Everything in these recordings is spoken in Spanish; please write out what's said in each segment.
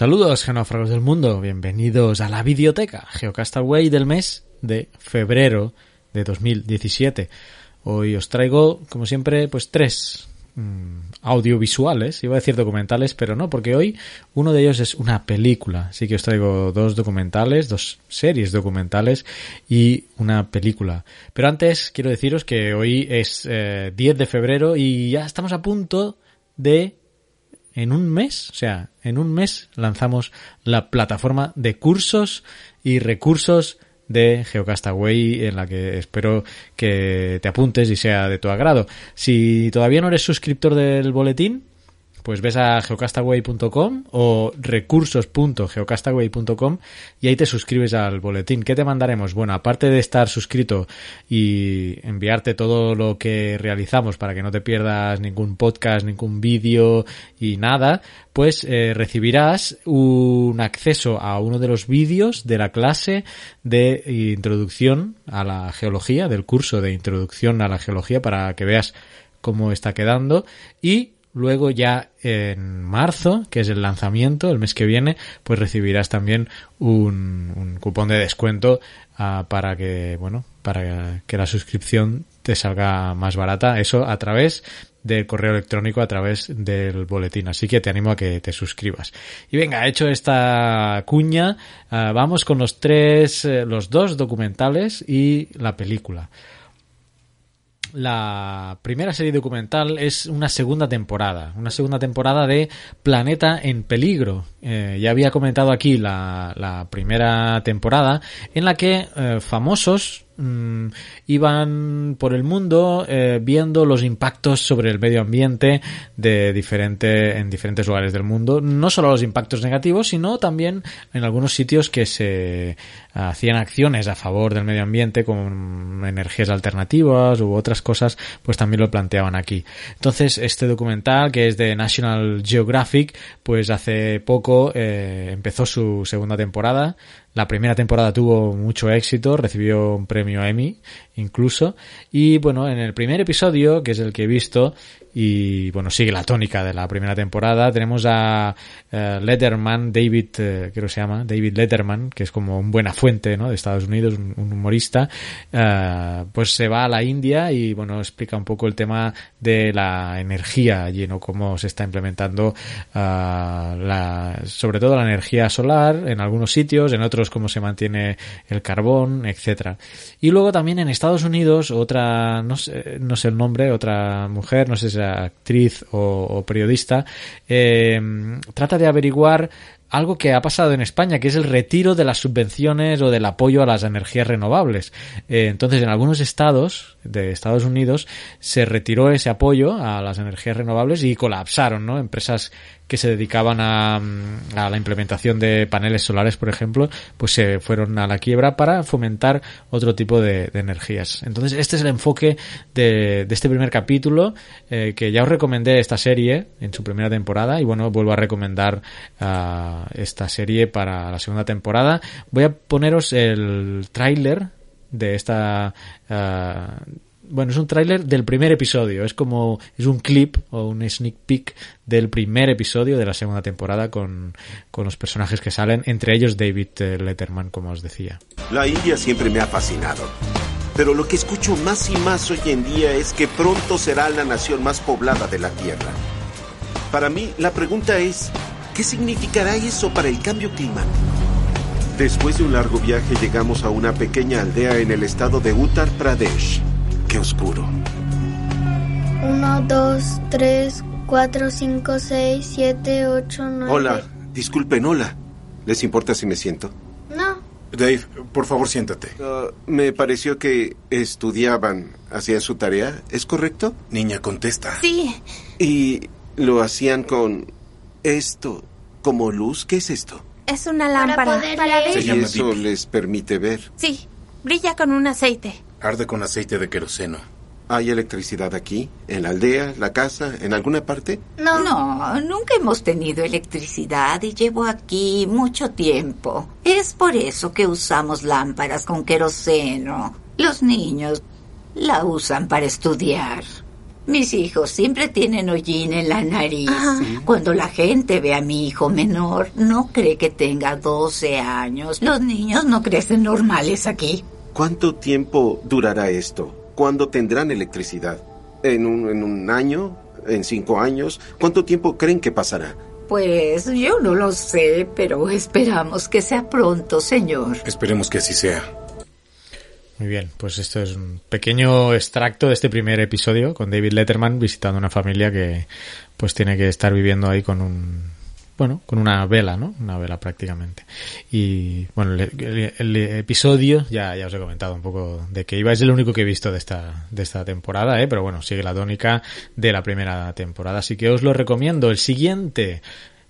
Saludos, genófragos del mundo. Bienvenidos a la videoteca Geocastaway del mes de febrero de 2017. Hoy os traigo, como siempre, pues tres mm, audiovisuales. Iba a decir documentales, pero no, porque hoy uno de ellos es una película. Así que os traigo dos documentales, dos series documentales y una película. Pero antes quiero deciros que hoy es eh, 10 de febrero y ya estamos a punto de en un mes, o sea, en un mes lanzamos la plataforma de cursos y recursos de Geocastaway en la que espero que te apuntes y sea de tu agrado. Si todavía no eres suscriptor del boletín, pues ves a geocastaway.com o recursos.geocastaway.com y ahí te suscribes al boletín. ¿Qué te mandaremos? Bueno, aparte de estar suscrito y enviarte todo lo que realizamos para que no te pierdas ningún podcast, ningún vídeo y nada, pues eh, recibirás un acceso a uno de los vídeos de la clase de introducción a la geología, del curso de introducción a la geología para que veas cómo está quedando y Luego ya en marzo, que es el lanzamiento, el mes que viene, pues recibirás también un, un cupón de descuento ah, para que, bueno, para que la suscripción te salga más barata. Eso a través del correo electrónico, a través del boletín. Así que te animo a que te suscribas. Y venga, hecho esta cuña, ah, vamos con los tres, eh, los dos documentales y la película la primera serie documental es una segunda temporada, una segunda temporada de Planeta en Peligro. Eh, ya había comentado aquí la, la, primera temporada en la que eh, famosos mmm, iban por el mundo eh, viendo los impactos sobre el medio ambiente de diferente, en diferentes lugares del mundo. No solo los impactos negativos, sino también en algunos sitios que se hacían acciones a favor del medio ambiente con energías alternativas u otras cosas, pues también lo planteaban aquí. Entonces, este documental, que es de National Geographic, pues hace poco eh, empezó su segunda temporada. La primera temporada tuvo mucho éxito, recibió un premio Emmy incluso. Y bueno, en el primer episodio, que es el que he visto, y bueno, sigue la tónica de la primera temporada, tenemos a uh, Letterman, David, uh, creo que se llama, David Letterman, que es como un buena fuente, ¿no? De Estados Unidos, un, humorista, uh, pues se va a la India y bueno, explica un poco el tema de la energía allí, ¿no? Cómo se está implementando la, sobre todo la energía solar en algunos sitios, en otros cómo se mantiene el carbón, etcétera. Y luego también en Estados Unidos, otra, no sé, no sé el nombre, otra mujer, no sé si actriz o, o periodista, eh, trata de averiguar algo que ha pasado en España, que es el retiro de las subvenciones o del apoyo a las energías renovables. Eh, entonces, en algunos estados de Estados Unidos se retiró ese apoyo a las energías renovables y colapsaron, ¿no? Empresas que se dedicaban a, a, la implementación de paneles solares, por ejemplo, pues se fueron a la quiebra para fomentar otro tipo de, energías. Entonces, este es el enfoque de, de este primer capítulo, eh, que ya os recomendé esta serie en su primera temporada y bueno, vuelvo a recomendar uh, esta serie para la segunda temporada. Voy a poneros el tráiler de esta uh, bueno, es un tráiler del primer episodio, es como es un clip o un sneak peek del primer episodio de la segunda temporada con, con los personajes que salen, entre ellos David Letterman, como os decía. La India siempre me ha fascinado. Pero lo que escucho más y más hoy en día es que pronto será la nación más poblada de la Tierra. Para mí, la pregunta es, ¿qué significará eso para el cambio climático? Después de un largo viaje llegamos a una pequeña aldea en el estado de Uttar Pradesh. Qué oscuro. 1, 2, 3, 4, 5, 6, 7, 8, 9. Hola, disculpen, hola. ¿Les importa si me siento? No, Dave, por favor, siéntate. Uh, me pareció que estudiaban, hacían su tarea, ¿es correcto? Niña, contesta. Sí. Y lo hacían con esto, como luz, ¿qué es esto? Es una Para lámpara. poder Para ver. Se llama Y eso les permite ver. Sí. Brilla con un aceite. Arde con aceite de queroseno. ¿Hay electricidad aquí? ¿En la aldea? ¿La casa? ¿En alguna parte? No. No, nunca hemos tenido electricidad y llevo aquí mucho tiempo. Es por eso que usamos lámparas con queroseno. Los niños la usan para estudiar. Mis hijos siempre tienen hollín en la nariz. Cuando la gente ve a mi hijo menor, no cree que tenga 12 años. Los niños no crecen normales aquí. ¿Cuánto tiempo durará esto? ¿Cuándo tendrán electricidad? ¿En un, en un año? ¿En cinco años? ¿Cuánto tiempo creen que pasará? Pues yo no lo sé, pero esperamos que sea pronto, señor. Esperemos que así sea. Muy bien, pues esto es un pequeño extracto de este primer episodio con David Letterman visitando una familia que pues tiene que estar viviendo ahí con un bueno, con una vela, ¿no? Una vela prácticamente. Y bueno, el, episodio ya, ya os he comentado un poco de que iba, es el único que he visto de esta, de esta temporada, ¿eh? Pero bueno, sigue la tónica de la primera temporada, así que os lo recomiendo. El siguiente,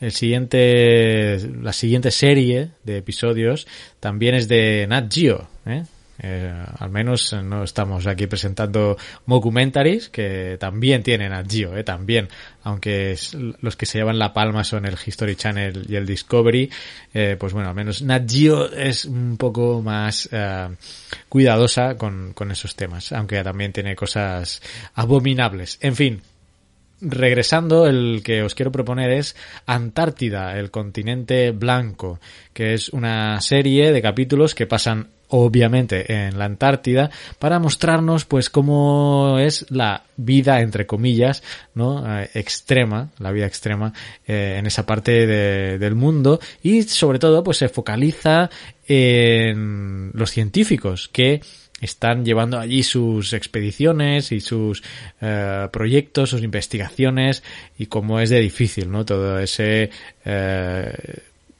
el siguiente, la siguiente serie de episodios también es de Nat Geo, ¿eh? Eh, al menos eh, no estamos aquí presentando mockumentaries que también tienen Nat Geo, eh, también, aunque los que se llevan la palma son el History Channel y el Discovery, eh, pues bueno, al menos Nat Geo es un poco más eh, cuidadosa con, con esos temas, aunque también tiene cosas abominables. En fin, regresando, el que os quiero proponer es Antártida, el continente blanco, que es una serie de capítulos que pasan obviamente en la Antártida para mostrarnos pues cómo es la vida entre comillas no Eh, extrema la vida extrema eh, en esa parte de- del mundo y sobre todo pues se focaliza en los científicos que están llevando allí sus expediciones y sus eh, proyectos, sus investigaciones y cómo es de difícil, ¿no? Todo ese eh,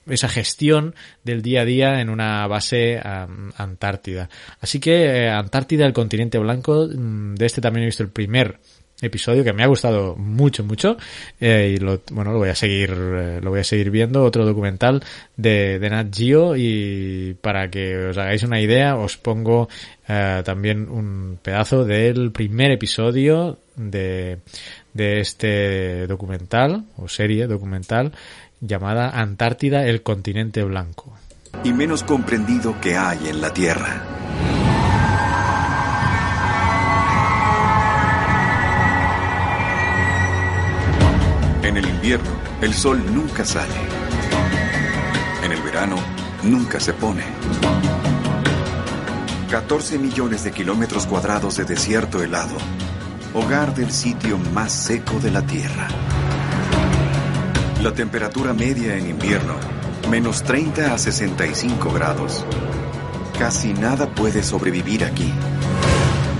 esa gestión del día a día en una base am, antártida. Así que eh, Antártida, el continente blanco, mm, de este también he visto el primer episodio que me ha gustado mucho mucho eh, y lo bueno lo voy a seguir eh, lo voy a seguir viendo otro documental de, de Nat Geo y para que os hagáis una idea os pongo también un pedazo del primer episodio de de este documental o serie documental llamada Antártida el continente blanco y menos comprendido que hay en la Tierra. En el invierno, el sol nunca sale. En el verano, nunca se pone. 14 millones de kilómetros cuadrados de desierto helado, hogar del sitio más seco de la Tierra. La temperatura media en invierno, menos 30 a 65 grados. Casi nada puede sobrevivir aquí.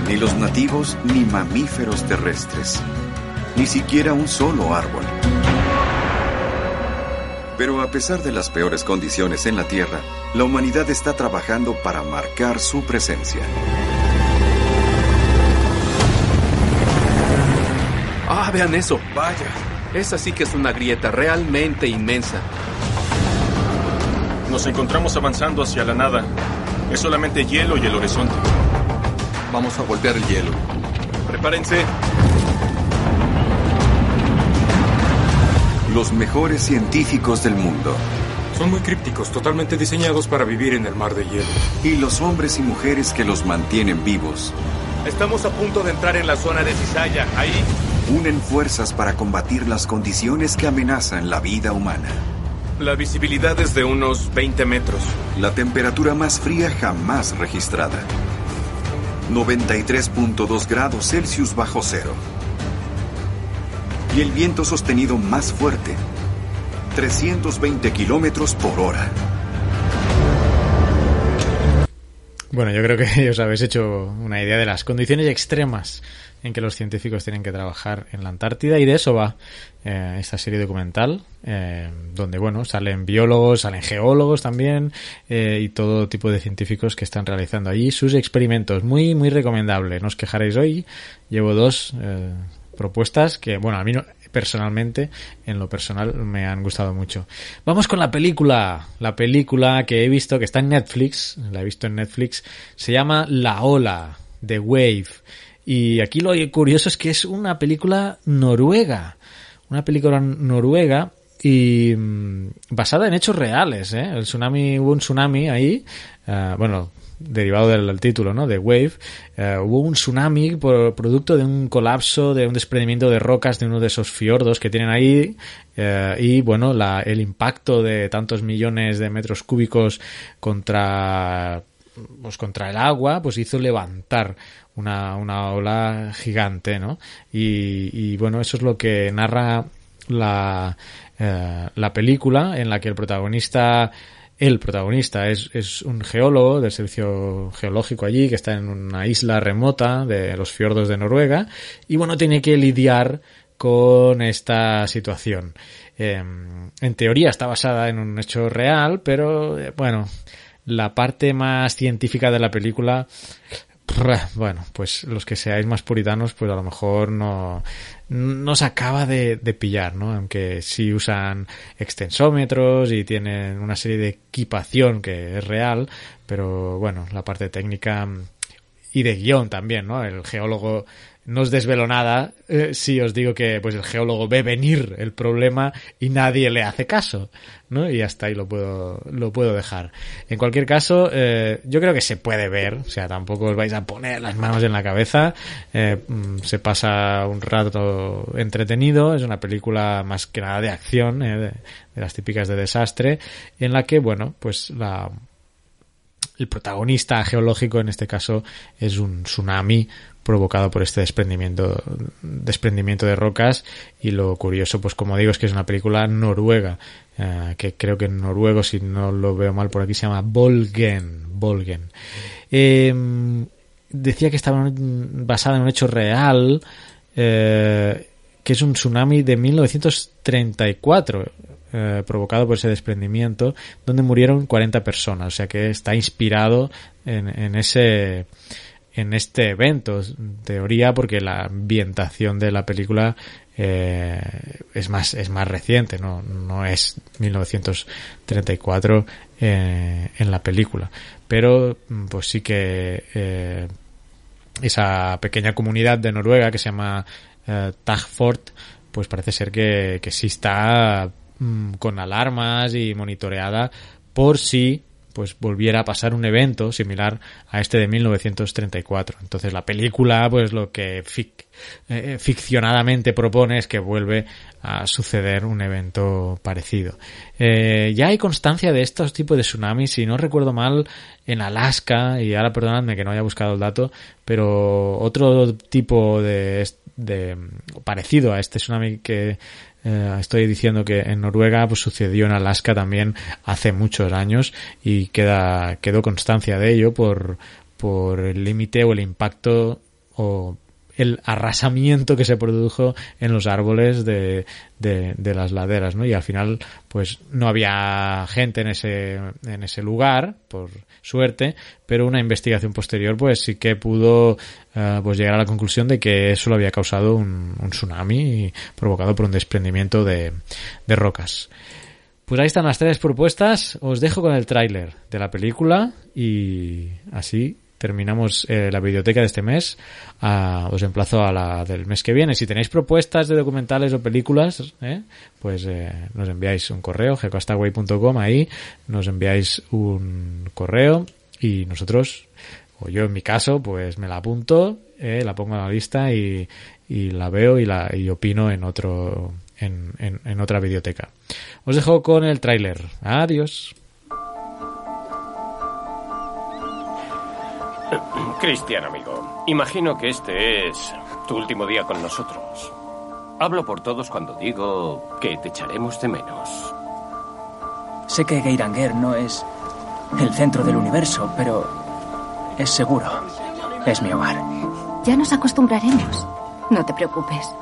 Ni los nativos ni mamíferos terrestres. Ni siquiera un solo árbol. Pero a pesar de las peores condiciones en la Tierra, la humanidad está trabajando para marcar su presencia. Ah, vean eso. Vaya. Esa sí que es una grieta realmente inmensa. Nos encontramos avanzando hacia la nada. Es solamente hielo y el horizonte. Vamos a golpear el hielo. Prepárense. Los mejores científicos del mundo Son muy crípticos, totalmente diseñados para vivir en el mar de hielo. y los hombres y mujeres que los mantienen vivos Estamos a punto de entrar en la zona de cizalla. Ahí. Unen fuerzas para combatir las condiciones que amenazan la vida humana. La visibilidad es de unos 20 metros. La temperatura más fría jamás registrada. 93.2 grados Celsius bajo cero. Y el viento sostenido más fuerte. 320 kilómetros por hora. Bueno, yo creo que os habéis hecho una idea de las condiciones extremas en que los científicos tienen que trabajar en la Antártida y de eso va eh, esta serie documental, eh, donde bueno, salen biólogos, salen geólogos también eh, y todo tipo de científicos que están realizando allí sus experimentos. Muy, muy recomendable. No os quejaréis hoy. Llevo dos eh, propuestas que, bueno, a mí no, personalmente, en lo personal, me han gustado mucho. Vamos con la película. La película que he visto, que está en Netflix, la he visto en Netflix, se llama La Ola, The Wave. Y aquí lo curioso es que es una película noruega. Una película noruega y mm, basada en hechos reales, ¿eh? El tsunami, hubo un tsunami ahí, eh, bueno, derivado del, título, ¿no? De Wave, eh, hubo un tsunami por producto de un colapso, de un desprendimiento de rocas de uno de esos fiordos que tienen ahí eh, y bueno, la, el impacto de tantos millones de metros cúbicos contra pues contra el agua, pues hizo levantar una, una ola gigante, ¿no? Y, y bueno, eso es lo que narra la, eh, la película en la que el protagonista el protagonista es, es un geólogo del servicio geológico allí que está en una isla remota de los fiordos de Noruega y bueno tiene que lidiar con esta situación. Eh, en teoría está basada en un hecho real, pero eh, bueno, la parte más científica de la película bueno, pues los que seáis más puritanos, pues a lo mejor no, no se acaba de, de, pillar, ¿no? Aunque sí usan extensómetros y tienen una serie de equipación que es real, pero bueno, la parte técnica y de guion también, ¿no? El geólogo no os desvelo nada eh, si os digo que pues el geólogo ve venir el problema y nadie le hace caso, ¿no? Y hasta ahí lo puedo lo puedo dejar. En cualquier caso, eh, yo creo que se puede ver, o sea, tampoco os vais a poner las manos en la cabeza. Eh, se pasa un rato entretenido, es una película más que nada de acción, de, de las típicas de desastre, en la que bueno, pues la el protagonista geológico en este caso es un tsunami provocado por este desprendimiento desprendimiento de rocas. Y lo curioso pues como digo es que es una película noruega eh, que creo que en noruego si no lo veo mal por aquí se llama Volgen Volgen eh, decía que estaba basada en un hecho real eh, que es un tsunami de 1934 eh, provocado por ese desprendimiento, donde murieron 40 personas. O sea que está inspirado en, en ese en este evento, teoría, porque la ambientación de la película eh, es más es más reciente, no, no es 1934 eh, en la película, pero pues sí que esa pequeña comunidad de Noruega que se llama Tagfort, pues parece ser que, que sí está mmm, con alarmas y monitoreada por si pues volviera a pasar un evento similar a este de 1934. Entonces la película, pues lo que fic eh, ficcionadamente propone es que vuelve a suceder un evento parecido. Eh, ya hay constancia de estos tipos de tsunamis, si no recuerdo mal, en Alaska, y ahora perdonadme que no haya buscado el dato, pero otro tipo de, de parecido a este tsunami que eh, estoy diciendo que en Noruega pues sucedió en Alaska también hace muchos años y queda quedó constancia de ello por por el límite o el impacto o el arrasamiento que se produjo en los árboles de, de, de, las laderas, ¿no? Y al final, pues no había gente en ese, en ese lugar, por suerte, pero una investigación posterior, pues sí que pudo, uh, pues llegar a la conclusión de que eso lo había causado un, un tsunami provocado por un desprendimiento de, de rocas. Pues ahí están las tres propuestas. Os dejo con el tráiler de la película y así terminamos eh, la biblioteca de este mes. Uh, os emplazo a la del mes que viene. Si tenéis propuestas de documentales o películas, eh, pues eh, nos enviáis un correo, gecostaway.com, ahí nos enviáis un correo y nosotros, o yo en mi caso, pues me la apunto, eh, la pongo en la lista y, y la veo y, la, y opino en otro en, en, en otra biblioteca. Os dejo con el tráiler. Adiós. Cristian, amigo, imagino que este es tu último día con nosotros. Hablo por todos cuando digo que te echaremos de menos. Sé que Geiranger no es el centro del universo, pero es seguro. Es mi hogar. Ya nos acostumbraremos. No te preocupes.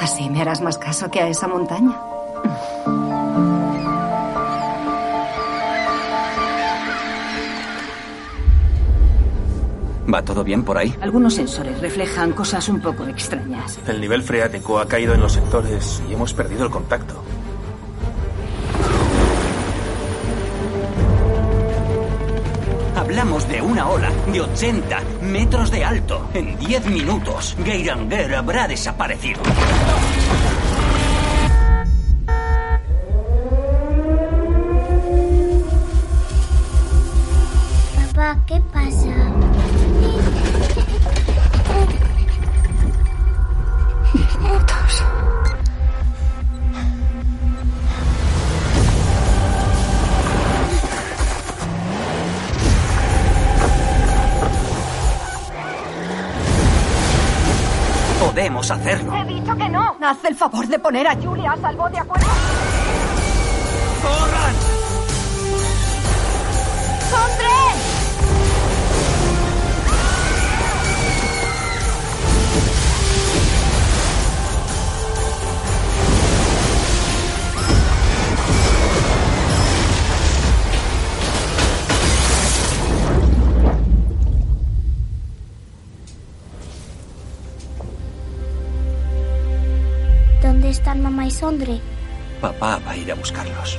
Así me harás más caso que a esa montaña. ¿Va todo bien por ahí? Algunos sensores reflejan cosas un poco extrañas. El nivel freático ha caído en los sectores y hemos perdido el contacto. Hablamos de una ola de 80 metros de alto. En 10 minutos, Geiranger habrá desaparecido. Hacerlo. He dicho que no. Haz el favor de poner a Julia a salvo, ¿de acuerdo? Papá va a ir a buscarlos.